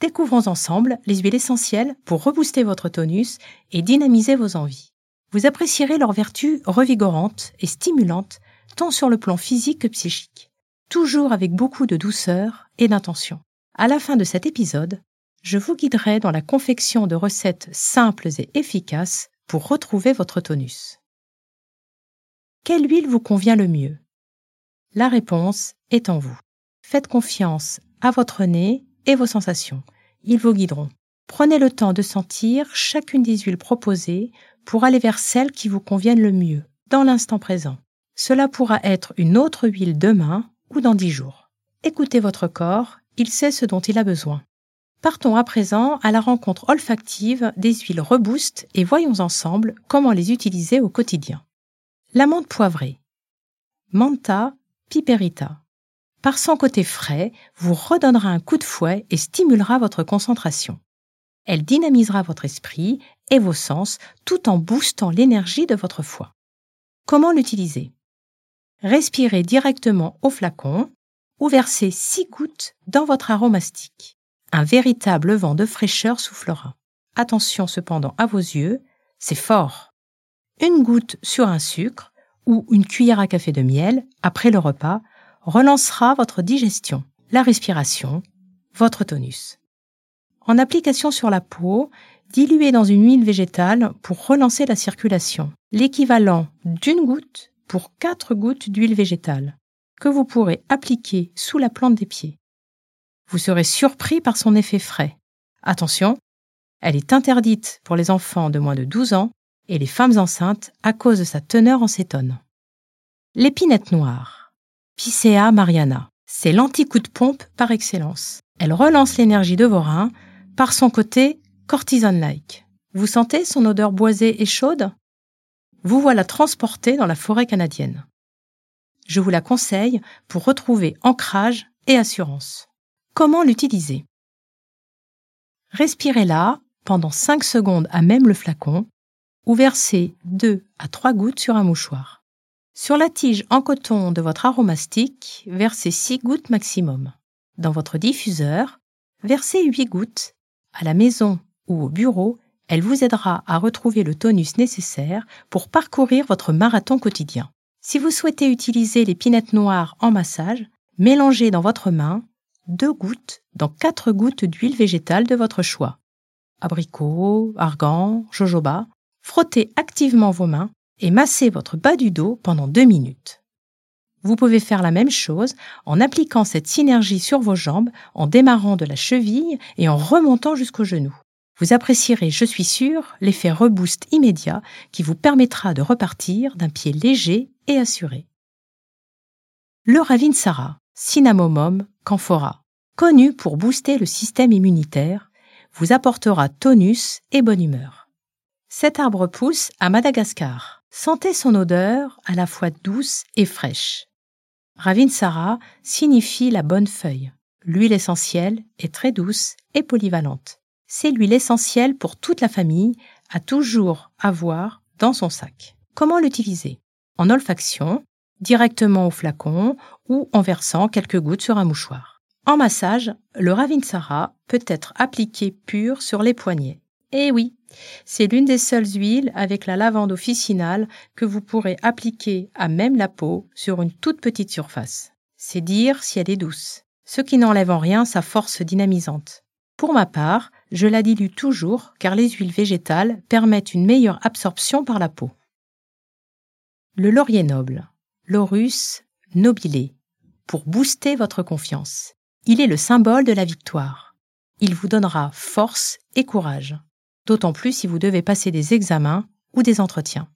Découvrons ensemble les huiles essentielles pour rebooster votre tonus et dynamiser vos envies. Vous apprécierez leurs vertus revigorantes et stimulantes tant sur le plan physique que psychique, toujours avec beaucoup de douceur et d'intention. À la fin de cet épisode, je vous guiderai dans la confection de recettes simples et efficaces pour retrouver votre tonus. Quelle huile vous convient le mieux? La réponse est en vous. Faites confiance à votre nez et vos sensations. Ils vous guideront. Prenez le temps de sentir chacune des huiles proposées pour aller vers celles qui vous conviennent le mieux, dans l'instant présent. Cela pourra être une autre huile demain ou dans dix jours. Écoutez votre corps, il sait ce dont il a besoin. Partons à présent à la rencontre olfactive des huiles Reboost et voyons ensemble comment les utiliser au quotidien. L'amande poivrée. Manta piperita. Par son côté frais, vous redonnera un coup de fouet et stimulera votre concentration. Elle dynamisera votre esprit et vos sens tout en boostant l'énergie de votre foie. Comment l'utiliser? Respirez directement au flacon ou versez 6 gouttes dans votre aromastique. Un véritable vent de fraîcheur soufflera. Attention cependant à vos yeux, c'est fort une goutte sur un sucre ou une cuillère à café de miel après le repas relancera votre digestion, la respiration, votre tonus. En application sur la peau, diluez dans une huile végétale pour relancer la circulation, l'équivalent d'une goutte pour quatre gouttes d'huile végétale, que vous pourrez appliquer sous la plante des pieds. Vous serez surpris par son effet frais. Attention, elle est interdite pour les enfants de moins de 12 ans et les femmes enceintes à cause de sa teneur en cétone. L'épinette noire, Picea mariana, c'est l'anti-coup de pompe par excellence. Elle relance l'énergie de vos reins par son côté cortisone-like. Vous sentez son odeur boisée et chaude? Vous voilà transporté dans la forêt canadienne. Je vous la conseille pour retrouver ancrage et assurance. Comment l'utiliser? Respirez-la pendant 5 secondes à même le flacon ou versez 2 à 3 gouttes sur un mouchoir. Sur la tige en coton de votre aromastique, versez 6 gouttes maximum. Dans votre diffuseur, versez 8 gouttes. À la maison ou au bureau, elle vous aidera à retrouver le tonus nécessaire pour parcourir votre marathon quotidien. Si vous souhaitez utiliser les pinettes noires en massage, mélangez dans votre main 2 gouttes dans 4 gouttes d'huile végétale de votre choix. Abricot, argan, jojoba, frottez activement vos mains et massez votre bas du dos pendant deux minutes. Vous pouvez faire la même chose en appliquant cette synergie sur vos jambes, en démarrant de la cheville et en remontant jusqu'au genou. Vous apprécierez, je suis sûr, l'effet reboost immédiat qui vous permettra de repartir d'un pied léger et assuré. Le Ravinsara, Cinnamomum camphora, connu pour booster le système immunitaire, vous apportera tonus et bonne humeur. Cet arbre pousse à Madagascar. Sentez son odeur à la fois douce et fraîche. Ravinsara signifie la bonne feuille. L'huile essentielle est très douce et polyvalente. C'est l'huile essentielle pour toute la famille à toujours avoir dans son sac. Comment l'utiliser? En olfaction, directement au flacon ou en versant quelques gouttes sur un mouchoir. En massage, le Ravinsara peut être appliqué pur sur les poignets. Eh oui, c'est l'une des seules huiles avec la lavande officinale que vous pourrez appliquer à même la peau sur une toute petite surface. C'est dire si elle est douce, ce qui n'enlève en rien sa force dynamisante. Pour ma part, je la dilue toujours car les huiles végétales permettent une meilleure absorption par la peau. Le laurier noble, Laurus nobile, pour booster votre confiance. Il est le symbole de la victoire. Il vous donnera force et courage, d'autant plus si vous devez passer des examens ou des entretiens.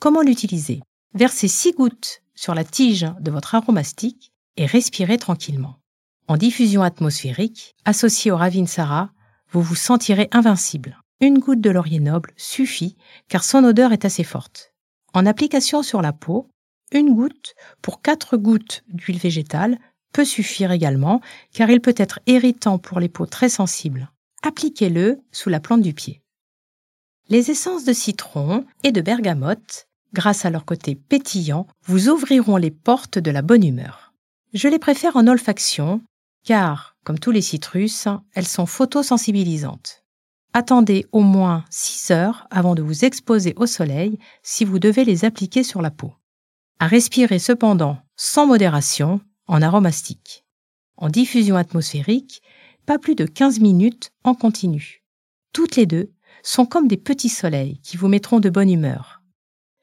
Comment l'utiliser? Versez six gouttes sur la tige de votre aromastique et respirez tranquillement. En diffusion atmosphérique, associée au Ravinsara, vous vous sentirez invincible. Une goutte de laurier noble suffit car son odeur est assez forte. En application sur la peau, une goutte pour quatre gouttes d'huile végétale peut suffire également car il peut être irritant pour les peaux très sensibles. Appliquez-le sous la plante du pied. Les essences de citron et de bergamote, grâce à leur côté pétillant, vous ouvriront les portes de la bonne humeur. Je les préfère en olfaction car, comme tous les citrus, elles sont photosensibilisantes. Attendez au moins 6 heures avant de vous exposer au soleil si vous devez les appliquer sur la peau. À respirer cependant sans modération en aromastique. En diffusion atmosphérique, pas plus de 15 minutes en continu. Toutes les deux sont comme des petits soleils qui vous mettront de bonne humeur.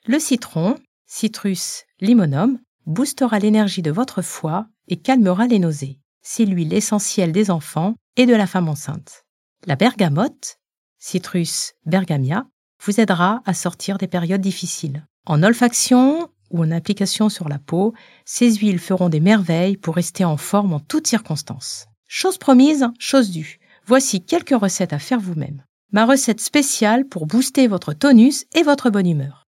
Le citron, Citrus limonum, boostera l'énergie de votre foie et calmera les nausées. C'est l'huile essentielle des enfants et de la femme enceinte. La bergamote, Citrus bergamia, vous aidera à sortir des périodes difficiles. En olfaction ou en application sur la peau, ces huiles feront des merveilles pour rester en forme en toutes circonstances. Chose promise, chose due. Voici quelques recettes à faire vous-même. Ma recette spéciale pour booster votre tonus et votre bonne humeur.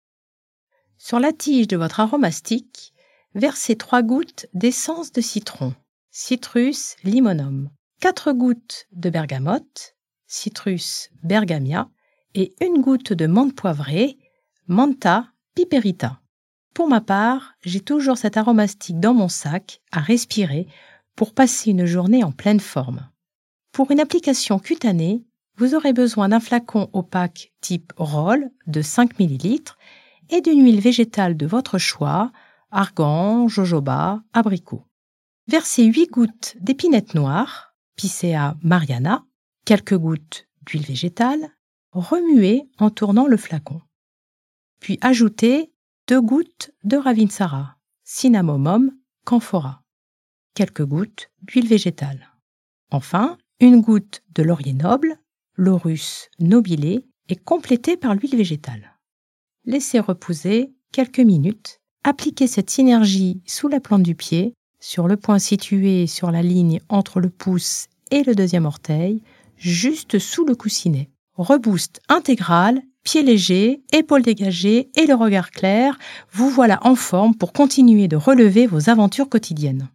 Sur la tige de votre aromastique, versez 3 gouttes d'essence de citron, Citrus limonum, 4 gouttes de bergamote, Citrus bergamia, et une goutte de menthe poivrée, Manta piperita. Pour ma part, j'ai toujours cet aromastique dans mon sac à respirer pour passer une journée en pleine forme. Pour une application cutanée, vous aurez besoin d'un flacon opaque type roll de 5 ml et d'une huile végétale de votre choix, argan, jojoba, abricot. Versez 8 gouttes d'épinette noire, Picea mariana, quelques gouttes d'huile végétale, remuez en tournant le flacon. Puis ajoutez deux gouttes de ravinsara, cinnamomum, camphora, quelques gouttes d'huile végétale. Enfin, une goutte de laurier noble, laurus nobile, et complétée par l'huile végétale. Laissez reposer quelques minutes. Appliquez cette synergie sous la plante du pied, sur le point situé sur la ligne entre le pouce et le deuxième orteil, juste sous le coussinet. Reboost intégral pieds légers, épaules dégagées et le regard clair, vous voilà en forme pour continuer de relever vos aventures quotidiennes.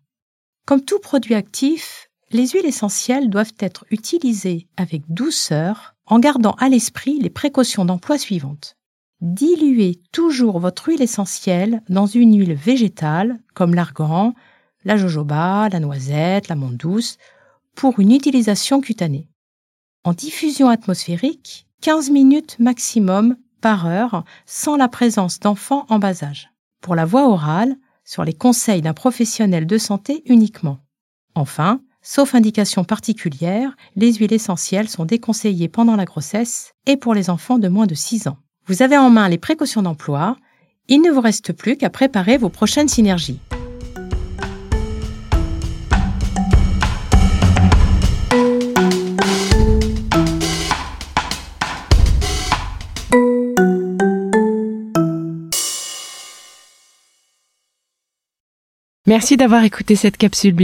Comme tout produit actif, les huiles essentielles doivent être utilisées avec douceur en gardant à l'esprit les précautions d'emploi suivantes. Diluez toujours votre huile essentielle dans une huile végétale comme l'argan, la jojoba, la noisette, la menthe douce pour une utilisation cutanée. En diffusion atmosphérique, 15 minutes maximum par heure sans la présence d'enfants en bas âge. Pour la voie orale, sur les conseils d'un professionnel de santé uniquement. Enfin, sauf indication particulière, les huiles essentielles sont déconseillées pendant la grossesse et pour les enfants de moins de 6 ans. Vous avez en main les précautions d'emploi, il ne vous reste plus qu'à préparer vos prochaines synergies. Merci d'avoir écouté cette capsule Be.